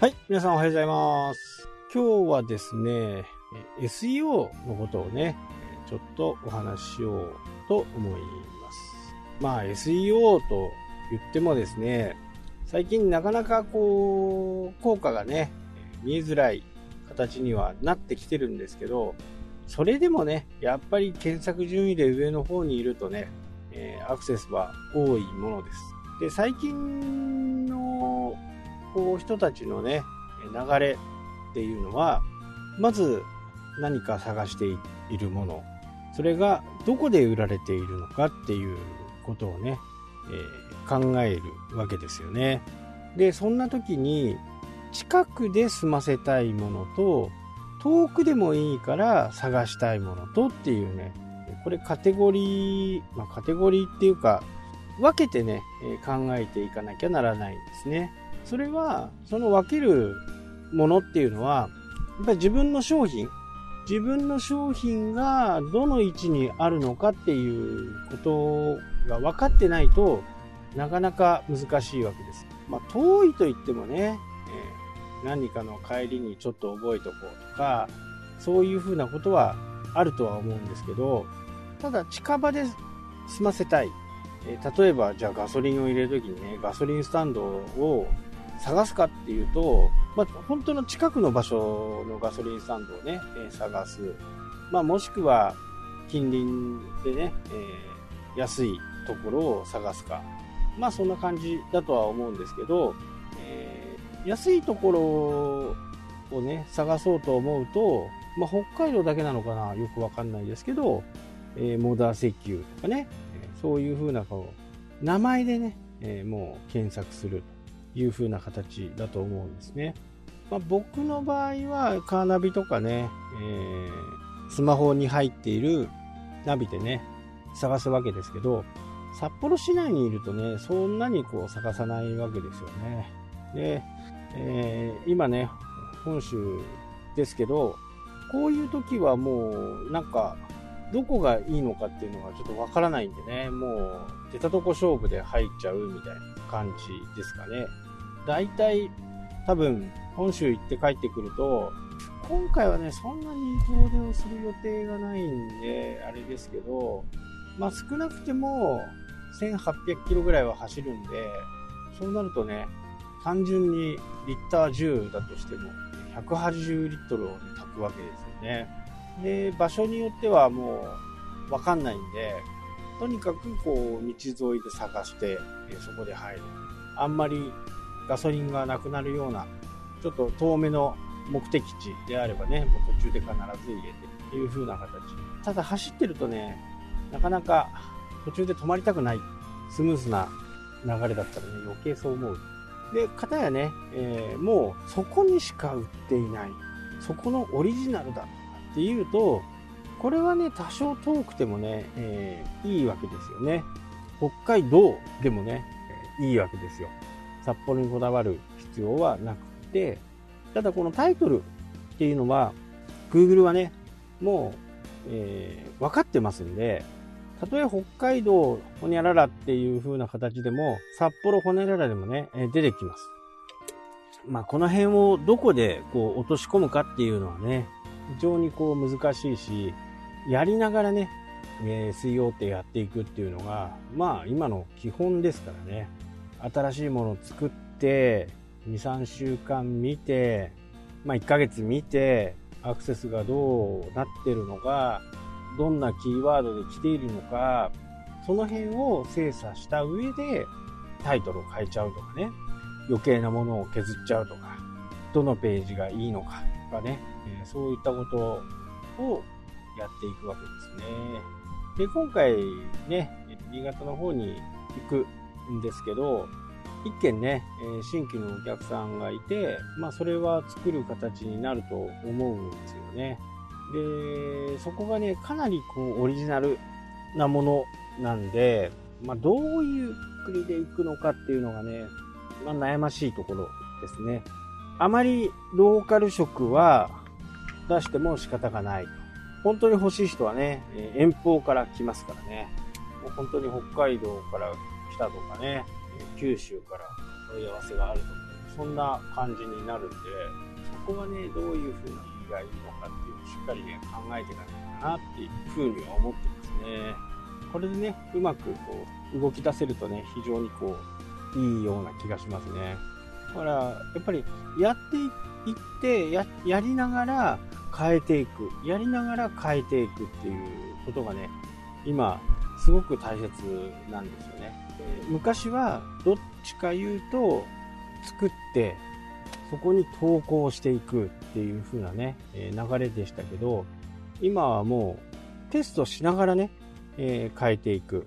はい、皆さんおはようございます。今日はですね、SEO のことをね、ちょっとお話ししようと思います。まあ SEO と言ってもですね、最近なかなかこう、効果がね、見えづらい形にはなってきてるんですけど、それでもね、やっぱり検索順位で上の方にいるとね、えアクセスは多いものです。で、最近のこう人たちのね、流れっていうのは、まず何か探しているもの、それがどこで売られているのかっていうことをね、えー考えるわけですよね。で、そんな時に近くで済ませたいものと、遠くでもいいから探したいものとっていうね、これカテゴリー、まあ、カテゴリーっていうか、分けてね、考えていかなきゃならないんですね。それは、その分けるものっていうのは、やっぱり自分の商品、自分の商品がどの位置にあるのかっていうことが分かってないとなかなか難しいわけです。まあ、遠いと言ってもね、えー何かの帰りにちょっと覚えとこうとか、そういうふうなことはあるとは思うんですけど、ただ近場で済ませたい。えー例えば、じゃあガソリンを入れるときにね、ガソリンスタンドを探すかっていうと、まあ、本当の近くの場所のガソリンスタンドをね、えー探す。まあ、もしくは、近隣でね、えー安いところを探すか。まあ、そんな感じだとは思うんですけど、えー安いところをね、探そうと思うと、まあ、北海道だけなのかなよくわかんないですけど、えーモーダー石油とかね、そういう風なこう名前でね、えーもう検索するという風な形だと思うんですね。まあ、僕の場合はカーナビとかね、えースマホに入っているナビでね、探すわけですけど、札幌市内にいるとね、そんなにこう探さないわけですよね。で、えー今ね、本州ですけど、こういう時はもう、なんか、どこがいいのかっていうのがちょっとわからないんでね、もう、出たとこ勝負で入っちゃうみたいな感じですかね。大体、多分、本州行って帰ってくると、今回はね、そんなに遠出をする予定がないんで、あれですけど、まあ少なくても、1800キロぐらいは走るんで、そうなるとね、単純にリッター10だとしても、180リットルを、ね、炊くわけですよね。で、場所によってはもう、わかんないんで、とにかくこう、道沿いで探して、えそこで入る。あんまりガソリンがなくなるような、ちょっと遠めの目的地であればね、もう途中で必ず入れてっていう風な形。ただ走ってるとね、なかなか途中で止まりたくない、スムーズな流れだったらね、余計そう思う。で、かたやね、えーもうそこにしか売っていない、そこのオリジナルだっていうと、これはね、多少遠くてもね、えーいいわけですよね。北海道でもね、えーいいわけですよ。札幌にこだわる必要はなくて、ただこのタイトルっていうのは、Google はね、もう、えー分かってますんで、たとえ北海道ほにゃららっていう風な形でも、札幌ほにゃららでもね、え出てきます。まあ、この辺をどこでこう落とし込むかっていうのはね、非常にこう難しいし、やりながらね、えー、SEO ってやっていくっていうのが、まあ今の基本ですからね。新しいものを作って、2、3週間見て、まあ1ヶ月見て、アクセスがどうなってるのか、どんなキーワードで来ているのか、その辺を精査した上でタイトルを変えちゃうとかね、余計なものを削っちゃうとか、どのページがいいのかとかね、そういったことをやっていくわけですね。で、今回ね、新潟の方に行くんですけど、一件ね、え新規のお客さんがいて、まあそれは作る形になると思うんですよね。で、そこがね、かなりこうオリジナルなものなんで、まあどういう国で行くのかっていうのがね、まあ悩ましいところですね。あまりローカル色は出しても仕方がない。本当に欲しい人はね、え遠方から来ますからね。もう本当に北海道から来たとかね、九州から問い合わせがあるとか、そんな感じになるんで、そこはね、どういう風にがいいのかっていうのをしっかりね、考えていかないかなっていう風には思ってますね。これでね、うまくこう、動き出せるとね、非常にこう、いいような気がしますね。だから、やっぱり、やっていってや、やりながら変えていく、やりながら変えていくっていうことがね、今、すごく大切なんですよね。昔は、どっちか言うと、作って、そこに投稿していくっていう風なね、え流れでしたけど、今はもうテストしながらね、えー、変えていく。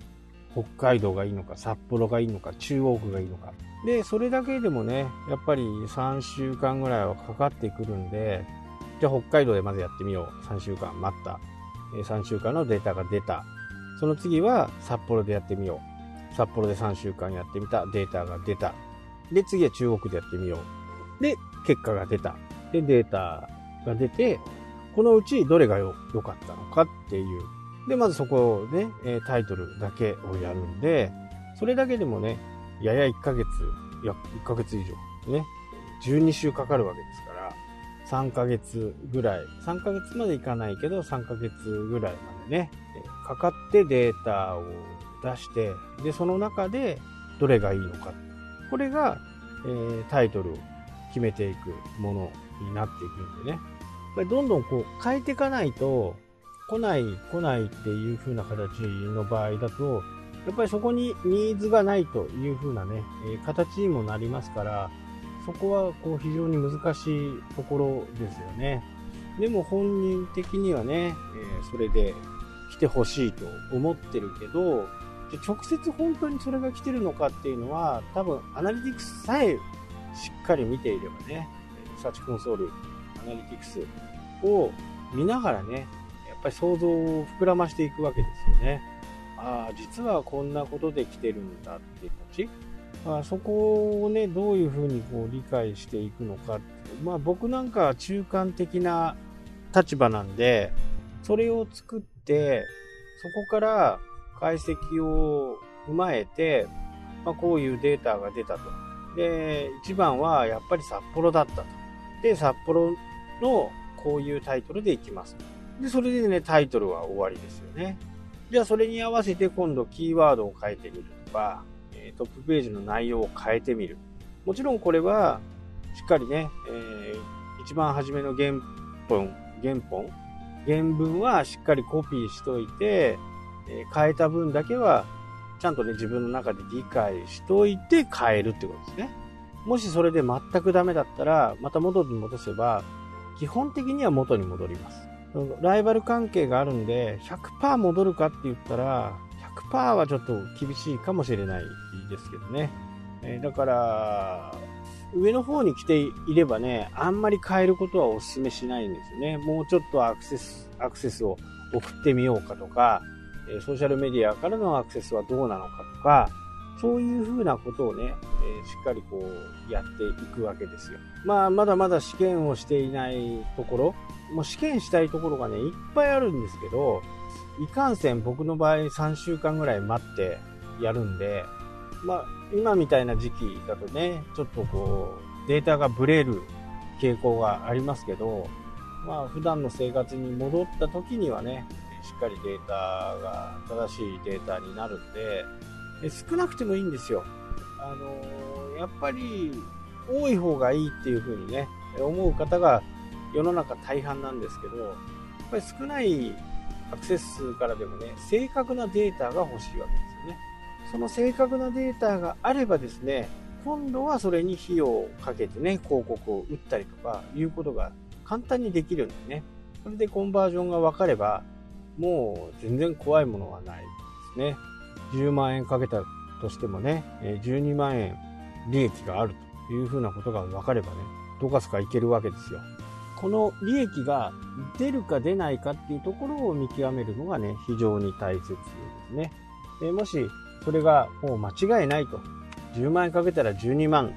北海道がいいのか、札幌がいいのか、中央区がいいのか。で、それだけでもね、やっぱり3週間ぐらいはかかってくるんで、じゃあ北海道でまずやってみよう。3週間待った。3週間のデータが出た。その次は札幌でやってみよう。札幌で3週間やってみた。データが出た。で、次は中国でやってみよう。で、結果が出た。で、データが出て、このうちどれが良かったのかっていう。で、まずそこをね、タイトルだけをやるんで、それだけでもね、やや1ヶ月、いや、1ヶ月以上、ね、12週かかるわけです、3ヶ月ぐらい、3ヶ月までいかないけど、3ヶ月ぐらいまでね、かかってデータを出して、で、その中でどれがいいのか。これが、えー、タイトルを決めていくものになっていくんでね。どんどんこう変えていかないと、来ない来ないっていう風な形の場合だと、やっぱりそこにニーズがないという風なね、え、形にもなりますから、そこはこう非常に難しいところですよね。でも本人的にはね、え、それで来てほしいと思ってるけど、直接本当にそれが来てるのかっていうのは、多分アナリティクスさえしっかり見ていればね、サーチコンソール、アナリティクスを見ながらね、やっぱり想像を膨らましていくわけですよね。ああ、実はこんなことで来てるんだっていう。あ、そこをね、どういうふうにこう理解していくのかまあ僕なんかは中間的な立場なんで、それを作って、そこから解析を踏まえて、まあ、こういうデータが出たと。で、一番はやっぱり札幌だったと。で、札幌のこういうタイトルでいきます。で、それでね、タイトルは終わりですよね。じゃあそれに合わせて今度キーワードを変えてみるとか、トップページの内容を変えてみる。もちろんこれは、しっかりね、えー、一番初めの原本、原本、原文はしっかりコピーしといて、えー、変えた分だけはちゃんとね、自分の中で理解しといて変えるってことですね。もしそれで全くダメだったら、また元に戻せば、基本的には元に戻ります。ライバル関係があるんで、100%戻るかって言ったら、100%はちょっと厳しいかもしれないですけどね。えだから、上の方に来ていればね、あんまり変えることはお勧めしないんですよね。もうちょっとアクセス、アクセスを送ってみようかとか、ソーシャルメディアからのアクセスはどうなのかとか、そういうふうなことをね、えしっかりこうやっていくわけですよ。まあ、まだまだ試験をしていないところ、もう試験したいところがね、いっぱいあるんですけど、いかんせん僕の場合3週間ぐらい待ってやるんで、まあ、今みたいな時期だとね、ちょっとこう、データがブレる傾向がありますけど、まあ、普段の生活に戻った時にはね、しっかりデータが正しいデータになるんで、少なくてもいいんですよ。あのやっぱり多い方がいいっていう風にね、思う方が世の中大半なんですけど、やっぱり少ないアクセス数からでもね、正確なデータが欲しいわけですよね。その正確なデータがあればですね、今度はそれに費用をかけてね、広告を打ったりとかいうことが簡単にできるんでね。それでコンバージョンが分かれば、もう全然怖いものはないですね。10万円かけたとしてもね、12万円利益があるというふうなことが分かればね、どかすかいけるわけですよ。この利益が出るか出ないかっていうところを見極めるのがね、非常に大切ですね。でもし、それがもう間違いないと。10万円かけたら12万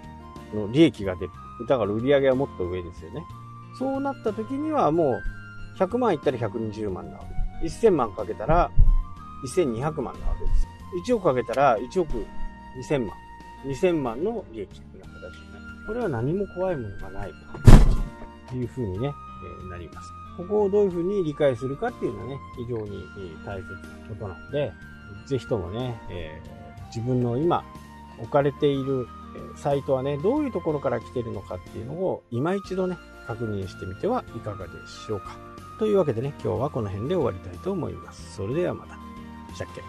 の利益が出る。だから売り上げはもっと上ですよね。そうなった時にはもう100万いったら120万なわけ1000万かけたら1200万なわけです。1億かけたら1億2000万。2000万の利益という形になりこれは何も怖いものがないというふうにね、えー、なります。ここをどういうふうに理解するかっていうのはね、非常に大切なことなので、ぜひともね、えー、自分の今置かれているサイトはね、どういうところから来てるのかっていうのを今一度ね、確認してみてはいかがでしょうか。というわけでね、今日はこの辺で終わりたいと思います。それではまた。したっけ